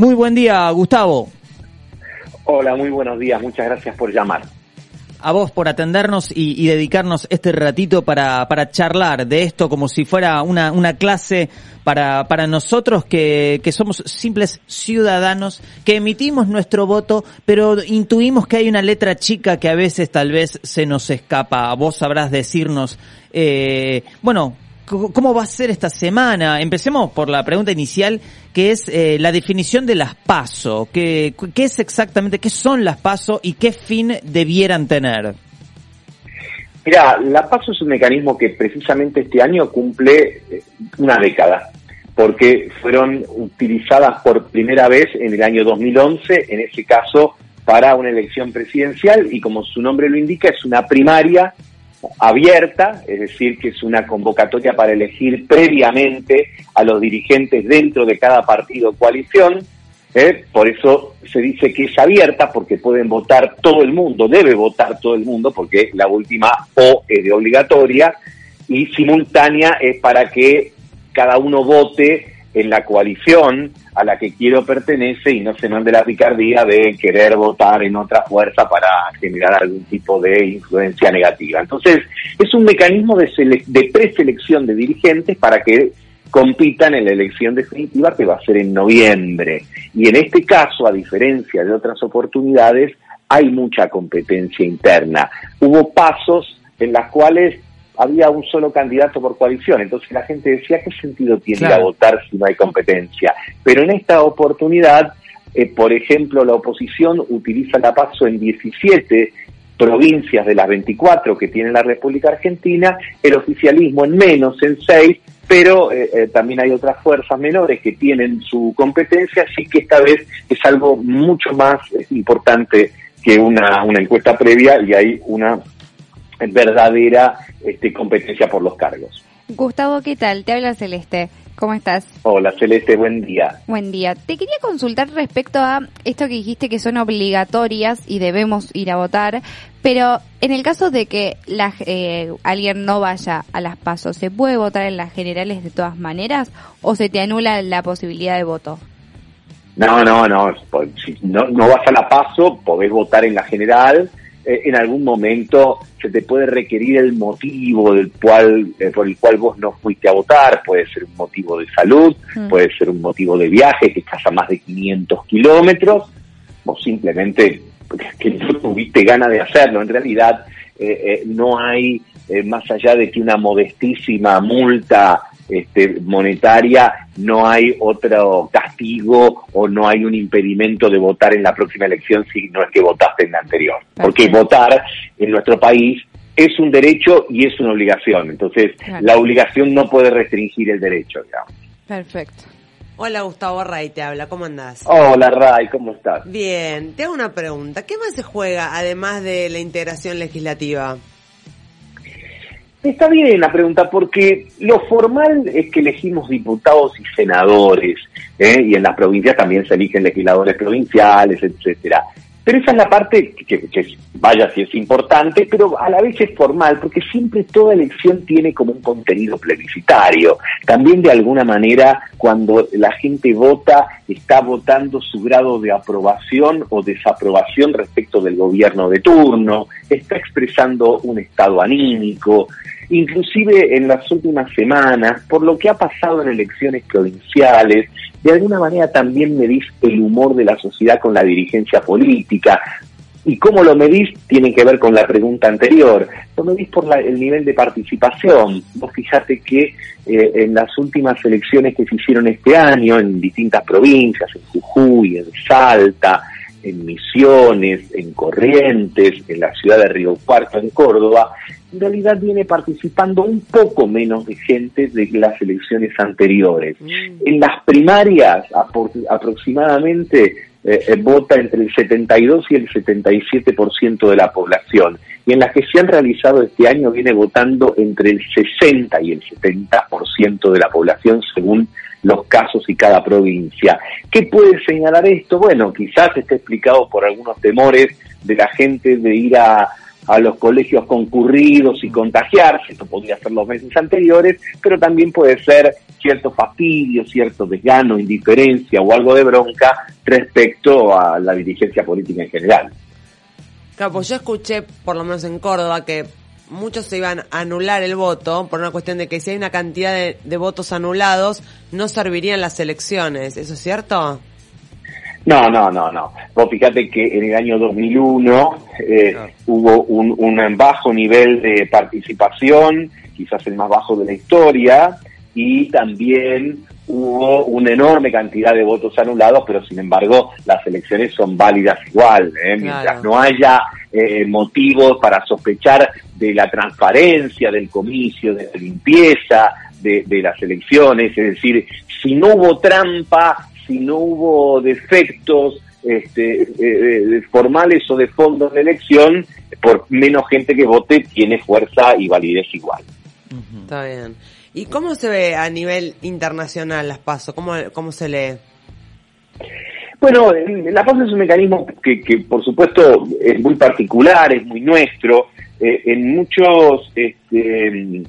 Muy buen día, Gustavo. Hola, muy buenos días. Muchas gracias por llamar a vos por atendernos y, dedicarnos este ratito para, para charlar de esto como si fuera una, una clase para, para nosotros que, que somos simples ciudadanos, que emitimos nuestro voto, pero intuimos que hay una letra chica que a veces tal vez se nos escapa. Vos sabrás decirnos, eh, bueno, ¿Cómo va a ser esta semana? Empecemos por la pregunta inicial, que es eh, la definición de las PASO. ¿Qué, ¿Qué es exactamente, qué son las PASO y qué fin debieran tener? Mira, la PASO es un mecanismo que precisamente este año cumple eh, una década, porque fueron utilizadas por primera vez en el año 2011, en ese caso para una elección presidencial, y como su nombre lo indica, es una primaria abierta, es decir, que es una convocatoria para elegir previamente a los dirigentes dentro de cada partido o coalición. ¿eh? Por eso se dice que es abierta, porque pueden votar todo el mundo, debe votar todo el mundo, porque la última O es de obligatoria, y simultánea es para que cada uno vote en la coalición a la que quiero pertenece y no se mande la picardía de querer votar en otra fuerza para generar algún tipo de influencia negativa. Entonces, es un mecanismo de, de preselección de dirigentes para que compitan en la elección definitiva que va a ser en noviembre. Y en este caso, a diferencia de otras oportunidades, hay mucha competencia interna. Hubo pasos en las cuales había un solo candidato por coalición. Entonces la gente decía, ¿qué sentido tiene ir a votar si no hay competencia? Pero en esta oportunidad, eh, por ejemplo, la oposición utiliza la PASO en 17 provincias de las 24 que tiene la República Argentina, el oficialismo en menos, en 6, pero eh, eh, también hay otras fuerzas menores que tienen su competencia, así que esta vez es algo mucho más importante que una, una encuesta previa y hay una verdadera este, competencia por los cargos. Gustavo, ¿qué tal? Te habla Celeste. ¿Cómo estás? Hola Celeste, buen día. Buen día. Te quería consultar respecto a esto que dijiste que son obligatorias y debemos ir a votar, pero en el caso de que la, eh, alguien no vaya a las pasos, ¿se puede votar en las generales de todas maneras o se te anula la posibilidad de voto? No, no, no. Si no, no vas a la paso, podés votar en la general eh, en algún momento se te puede requerir el motivo del cual, eh, por el cual vos no fuiste a votar, puede ser un motivo de salud, mm. puede ser un motivo de viaje que estás a más de 500 kilómetros, o simplemente que no tuviste ganas de hacerlo. En realidad eh, no hay, más allá de que una modestísima multa este, monetaria, no hay otro castigo o no hay un impedimento de votar en la próxima elección si no es que votaste en la anterior. Porque votar en nuestro país es un derecho y es una obligación. Entonces, la obligación no puede restringir el derecho, digamos. Perfecto. Hola Gustavo Ray, te habla, ¿cómo andás? Hola Ray, ¿cómo estás? Bien, te hago una pregunta. ¿Qué más se juega además de la integración legislativa? Está bien la pregunta, porque lo formal es que elegimos diputados y senadores, ¿eh? y en las provincias también se eligen legisladores provinciales, etcétera. Pero esa es la parte que, vaya si es importante, pero a la vez es formal, porque siempre toda elección tiene como un contenido plebiscitario. También de alguna manera, cuando la gente vota, está votando su grado de aprobación o desaprobación respecto del gobierno de turno, está expresando un estado anímico, inclusive en las últimas semanas, por lo que ha pasado en elecciones provinciales, de alguna manera también medís el humor de la sociedad con la dirigencia política. Y cómo lo medís tiene que ver con la pregunta anterior. Lo medís por el nivel de participación. Vos fijate que eh, en las últimas elecciones que se hicieron este año en distintas provincias, en Jujuy, en Salta, en Misiones, en Corrientes, en la ciudad de Río Cuarto, en Córdoba, en realidad viene participando un poco menos de gente de las elecciones anteriores. Mm. En las primarias aproximadamente eh, eh, vota entre el 72 y el 77% de la población. Y en las que se han realizado este año viene votando entre el 60 y el 70% de la población según los casos y cada provincia. ¿Qué puede señalar esto? Bueno, quizás esté explicado por algunos temores de la gente de ir a, a los colegios concurridos y contagiarse, esto podría ser los meses anteriores, pero también puede ser cierto fastidio, cierto desgano, indiferencia o algo de bronca respecto a la dirigencia política en general. Claro, yo escuché, por lo menos en Córdoba, que muchos se iban a anular el voto por una cuestión de que si hay una cantidad de, votos anulados, no servirían las elecciones. ¿Eso es cierto? No, no, no, no. Vos fíjate que en el año 2001 eh, hubo un, un bajo nivel de participación, quizás el más bajo de la historia, y también hubo una enorme cantidad de votos anulados, pero sin embargo las elecciones son válidas igual, ¿eh? mientras no haya eh, motivos para sospechar de la transparencia del comicio, de la limpieza de, las elecciones, es decir, si no hubo trampa, si no hubo defectos este, eh, formales o de fondo en la elección, por menos gente que vote tiene fuerza y validez igual. Está bien. ¿Y cómo se ve a nivel internacional las PASO? ¿Cómo, cómo se lee? Bueno, la PASO es un mecanismo que, que, por supuesto es muy particular, es muy nuestro. Eh, en muchos este,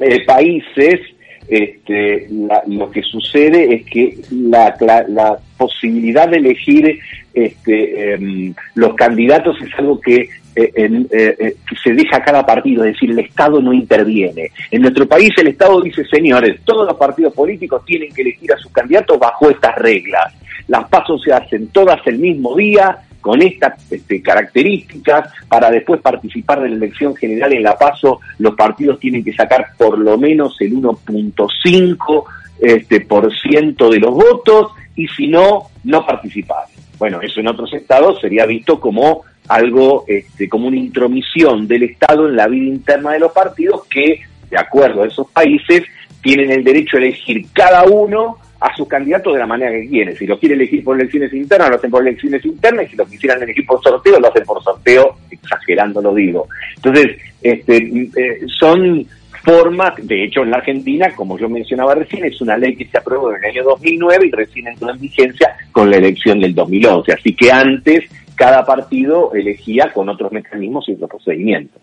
eh, países este, lo que sucede es que la, la, posibilidad de elegir este, em, los candidatos es algo que eh, eh, eh, que se deja cada partido, es decir, el Estado no interviene. En nuestro país el Estado dice, señores, todos los partidos políticos tienen que elegir a sus candidatos bajo estas reglas. Las pasos se hacen todas el mismo día, con estas este, características, para después participar de la elección general en la paso, los partidos tienen que sacar por lo menos el 1.5 este, por ciento de los votos y si no, no participar. Bueno, eso en otros estados sería visto como algo este, como una intromisión del Estado en la vida interna de los partidos que, de acuerdo a esos países, tienen el derecho a elegir cada uno a sus candidatos de la manera que quiere. Si lo quiere elegir por elecciones internas, lo hacen por elecciones internas, y si lo quisieran elegir por sorteo, lo hacen por sorteo, exagerando lo digo. Entonces, este, eh, son formas, de hecho en la Argentina, como yo mencionaba recién, es una ley que se aprobó en el año 2009 y recién entró en vigencia con la elección del 2011. Así que antes cada partido elegía con otros mecanismos y otros procedimientos.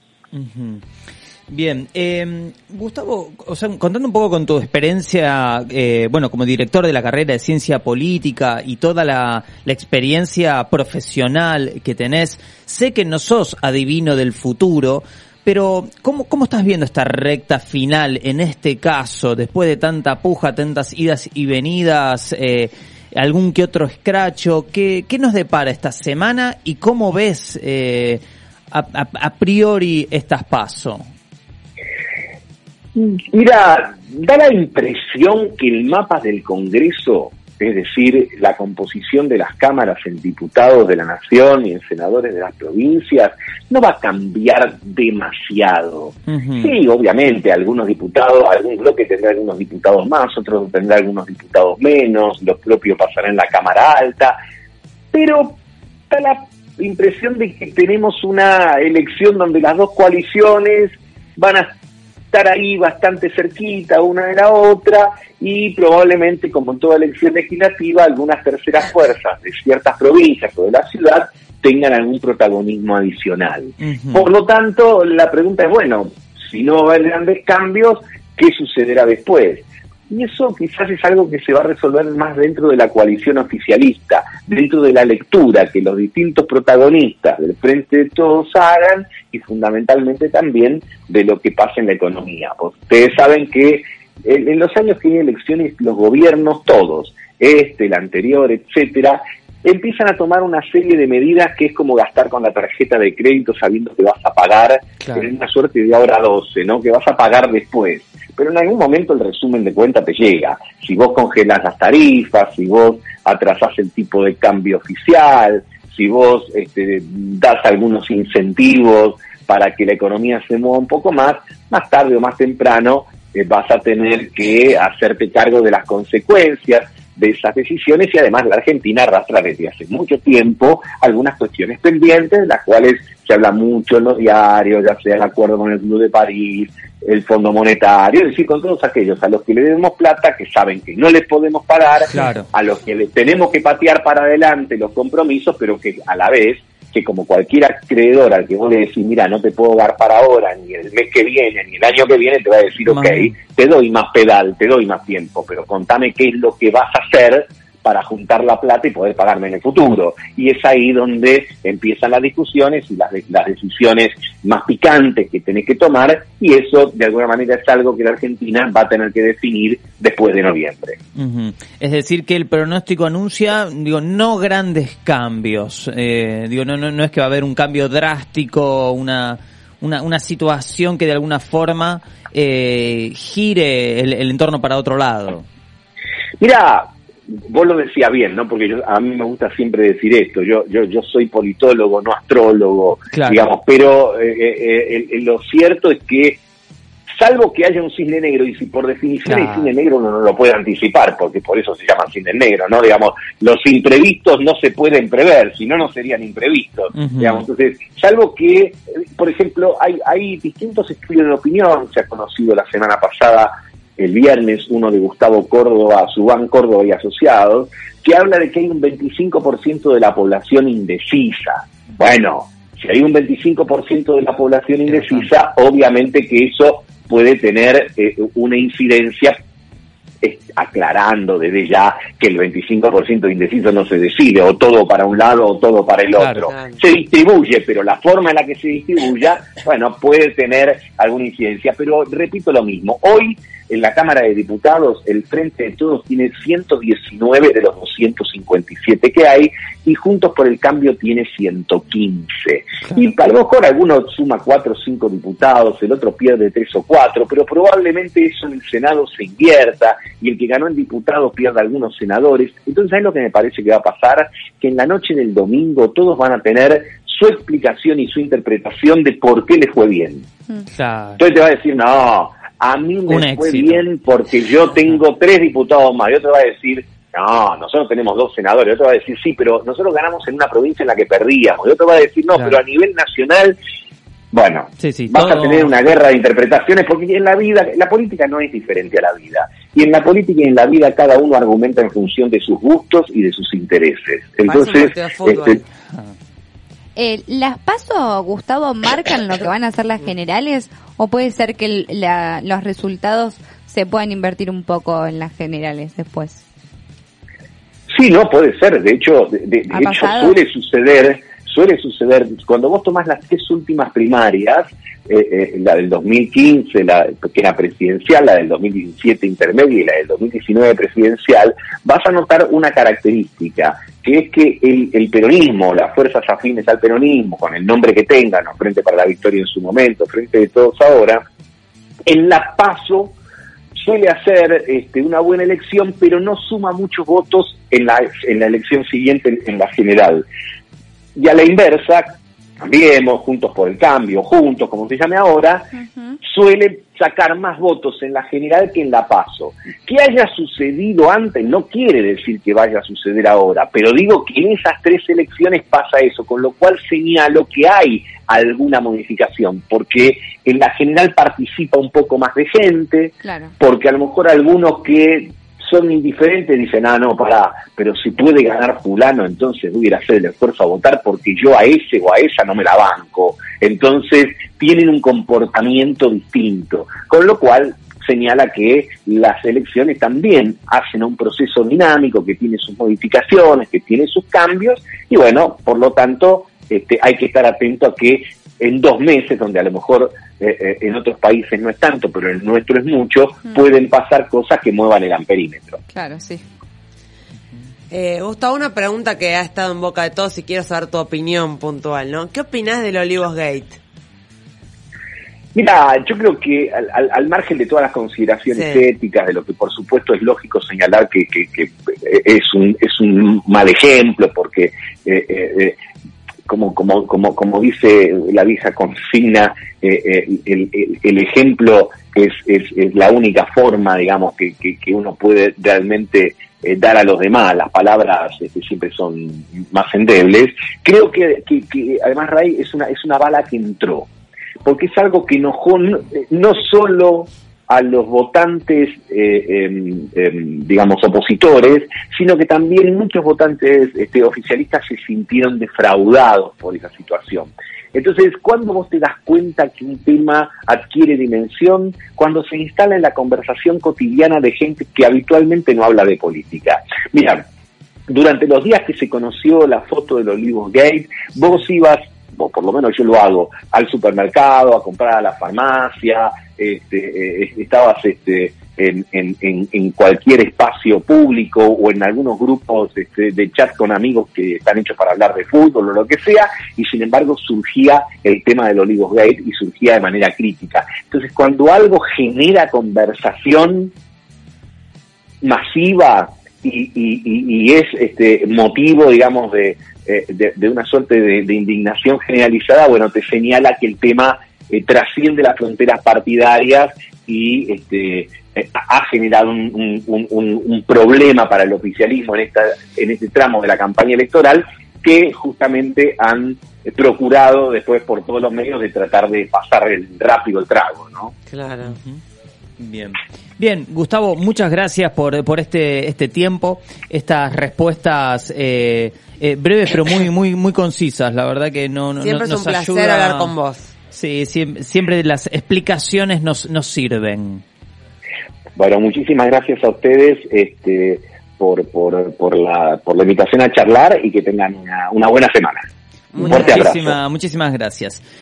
Bien, eh, Gustavo, contando un poco con tu experiencia, eh, bueno, como director de la carrera de ciencia política y toda la, experiencia profesional que tenés, sé que no sos adivino del futuro, pero ¿cómo, ¿cómo estás viendo esta recta final en este caso, después de tanta puja, tantas idas y venidas? Eh, algún que otro escracho. ¿Qué, qué nos depara esta semana y cómo ves eh, a, priori estas pasos? Mira, da la impresión que el mapa del Congreso es decir, la composición de las cámaras en diputados de la nación y en senadores de las provincias, no va a cambiar demasiado. Sí, obviamente, algunos diputados, algún bloque tendrá algunos diputados más, otros tendrá algunos diputados menos, lo propio pasará en la Cámara Alta, pero da la impresión de que tenemos una elección donde las dos coaliciones van a estar ahí bastante cerquita una de la otra y probablemente, como en toda elección legislativa, algunas terceras fuerzas de ciertas provincias o de la ciudad tengan algún protagonismo adicional. Por lo tanto, la pregunta es, bueno, si no va a haber grandes cambios, ¿qué sucederá después? Y eso quizás es algo que se va a resolver más dentro de la coalición oficialista, dentro de la lectura que los distintos protagonistas del Frente de Todos hagan y fundamentalmente también de lo que pasa en la economía. ustedes saben que en, los años que hay elecciones los gobiernos todos, este, el anterior, etcétera, empiezan a tomar una serie de medidas que es como gastar con la tarjeta de crédito sabiendo que vas a pagar en una suerte de ahora 12, ¿no? Que vas a pagar después pero en algún momento el resumen de cuenta te llega. Si vos congelas las tarifas, si vos atrasás el tipo de cambio oficial, si vos este, das algunos incentivos para que la economía se mueva un poco más, más tarde o más temprano eh, vas a tener que hacerte cargo de las consecuencias de esas decisiones y además la Argentina arrastra desde hace mucho tiempo algunas cuestiones pendientes, de las cuales se habla mucho en los diarios, ya sea el acuerdo con el Club de París, el Fondo Monetario, es decir, con todos aquellos a los que le debemos plata, que saben que no les podemos pagar, a los que les tenemos que patear para adelante los compromisos, pero que a la vez que como cualquier acreedor al que vos le decís, mira, no te puedo dar para ahora, ni el mes que viene, ni el año que viene, te va a decir, ok, te doy más pedal, te doy más tiempo, pero contame qué es lo que vas a hacer para juntar la plata y poder pagarme en el futuro. Y es ahí donde empiezan las discusiones y las, las decisiones más picantes que tenés que tomar y eso de alguna manera es algo que la Argentina va a tener que definir después de noviembre. Es decir, que el pronóstico anuncia, digo, no grandes cambios. Eh, digo, no, no, no es que va a haber un cambio drástico, una, una, una situación que de alguna forma eh, gire el, el entorno para otro lado. Mira, vos lo decías bien, ¿no? Porque yo, a mí me gusta siempre decir esto. Yo, yo, yo soy politólogo, no astrólogo, digamos. Pero eh, eh, eh, lo cierto es que, salvo que haya un cisne negro, y si por definición hay cisne negro uno no lo puede anticipar, porque por eso se llama cisne negro, ¿no? Digamos, los imprevistos no se pueden prever, si no, no serían imprevistos. Digamos, entonces, salvo que, por ejemplo, hay, hay distintos estudios de opinión, se ha conocido la semana pasada el viernes uno de Gustavo Córdoba, Subán Córdoba y Asociados, que habla de que hay un 25% de la población indecisa. Bueno, si hay un 25% de la población indecisa, obviamente que eso puede tener eh, una incidencia aclarando desde ya que el 25% de indeciso no se decide, o todo para un lado o todo para el otro. Se distribuye, pero la forma en la que se distribuya, bueno, puede tener alguna incidencia. Pero repito lo mismo, hoy en la Cámara de Diputados el Frente de Todos tiene 119 de los 257 que hay y Juntos por el Cambio tiene 115. Y a lo mejor alguno suma 4 o 5 diputados, el otro pierde 3 o 4, pero probablemente eso en el Senado se invierta y el que ganó en diputados pierda algunos senadores. Entonces, ¿sabes lo que me parece que va a pasar? Que en la noche del domingo todos van a tener su explicación y su interpretación de por qué les fue bien. Entonces te va a decir, no, a mí me fue bien porque yo tengo tres diputados más. Y otro va a decir, no, nosotros tenemos dos senadores. Y otro va a decir, sí, pero nosotros ganamos en una provincia en la que perdíamos. Y otro va a decir, no, pero a nivel nacional, bueno, vas a tener una guerra de interpretaciones porque en la vida, la política no es diferente a la vida. Y en la política y en la vida cada uno argumenta en función de sus gustos y de sus intereses. Entonces, este, eh, ¿Las pasos, Gustavo, marcan lo que van a ser las generales o puede ser que los resultados se puedan invertir un poco en las generales después? Sí, no, puede ser. De hecho, de, hecho suele suceder, suele suceder, cuando vos tomás las tres últimas primarias, eh, eh, la del 2015, la que era presidencial, la del 2017 intermedia y la del 2019 presidencial, vas a notar una característica, que es que el, peronismo, las fuerzas afines al peronismo, con el nombre que tengan, Frente para la Victoria en su momento, Frente de Todos ahora, en la paso suele hacer este, una buena elección, pero no suma muchos votos en la, en la elección siguiente, en la general. Y a la inversa, Cambiemos, Juntos por el Cambio, Juntos, como se llame ahora, suele sacar más votos en la general que en la paso. Que haya sucedido antes no quiere decir que vaya a suceder ahora, pero digo que en esas tres elecciones pasa eso, con lo cual señalo que hay alguna modificación, porque en la general participa un poco más de gente, porque a lo mejor algunos que son indiferentes, dicen, ah, no, pará, pero si puede ganar fulano, entonces voy a hacer el esfuerzo a votar porque yo a ese o a esa no me la banco. Entonces tienen un comportamiento distinto, con lo cual señala que las elecciones también hacen un proceso dinámico que tiene sus modificaciones, que tiene sus cambios, y bueno, por lo tanto, este, hay que estar atento a que en dos meses, donde a lo mejor eh, eh, en otros países no es tanto, pero en el nuestro es mucho, mm. pueden pasar cosas que muevan el amperímetro. Claro, sí. Eh, Gustavo, una pregunta que ha estado en boca de todos y quiero saber tu opinión puntual, ¿no? ¿Qué opinás del Olivos Gate? Mira, yo creo que al, margen de todas las consideraciones éticas, de lo que por supuesto es lógico señalar que, es, un, es un mal ejemplo, porque eh, como, como, como, como dice la vieja consigna, eh, eh, el, ejemplo es, es, la única forma, digamos, que, que, uno puede realmente eh, dar a los demás. Las palabras este, siempre son más endebles. Creo que, que, además Ray es una, es una bala que entró, porque es algo que enojó no, no solo a los votantes, eh, em, em, digamos, opositores, sino que también muchos votantes este, oficialistas se sintieron defraudados por esa situación. Entonces, cuando vos te das cuenta que un tema adquiere dimensión, cuando se instala en la conversación cotidiana de gente que habitualmente no habla de política. Mira, durante los días que se conoció la foto del Olivos Gate, vos ibas o por lo menos yo lo hago, al supermercado, a comprar a la farmacia, este, eh, estabas este, en, en, en, cualquier espacio público o en algunos grupos este, de chat con amigos que están hechos para hablar de fútbol o lo que sea, y sin embargo surgía el tema del Olivos Gate y surgía de manera crítica. Entonces, cuando algo genera conversación masiva y, y, es este motivo, digamos, de, eh, de, una suerte de, indignación generalizada, bueno, te señala que el tema eh, trasciende las fronteras partidarias y este, eh, ha generado un, problema para el oficialismo en, esta, en este tramo de la campaña electoral que justamente han procurado después por todos los medios de tratar de pasar el, rápido el trago, ¿no? Claro. Bien. Bien, Gustavo, muchas gracias por, por este, este tiempo, estas respuestas eh, eh, breves pero muy, muy, muy concisas. La verdad que no, no siempre es un placer hablar con vos. Sí, siempre, las explicaciones nos, nos sirven. Bueno, muchísimas gracias a ustedes este, por, por, por, la, por la invitación a charlar y que tengan una, una buena semana. Muchísimas, muchísimas gracias.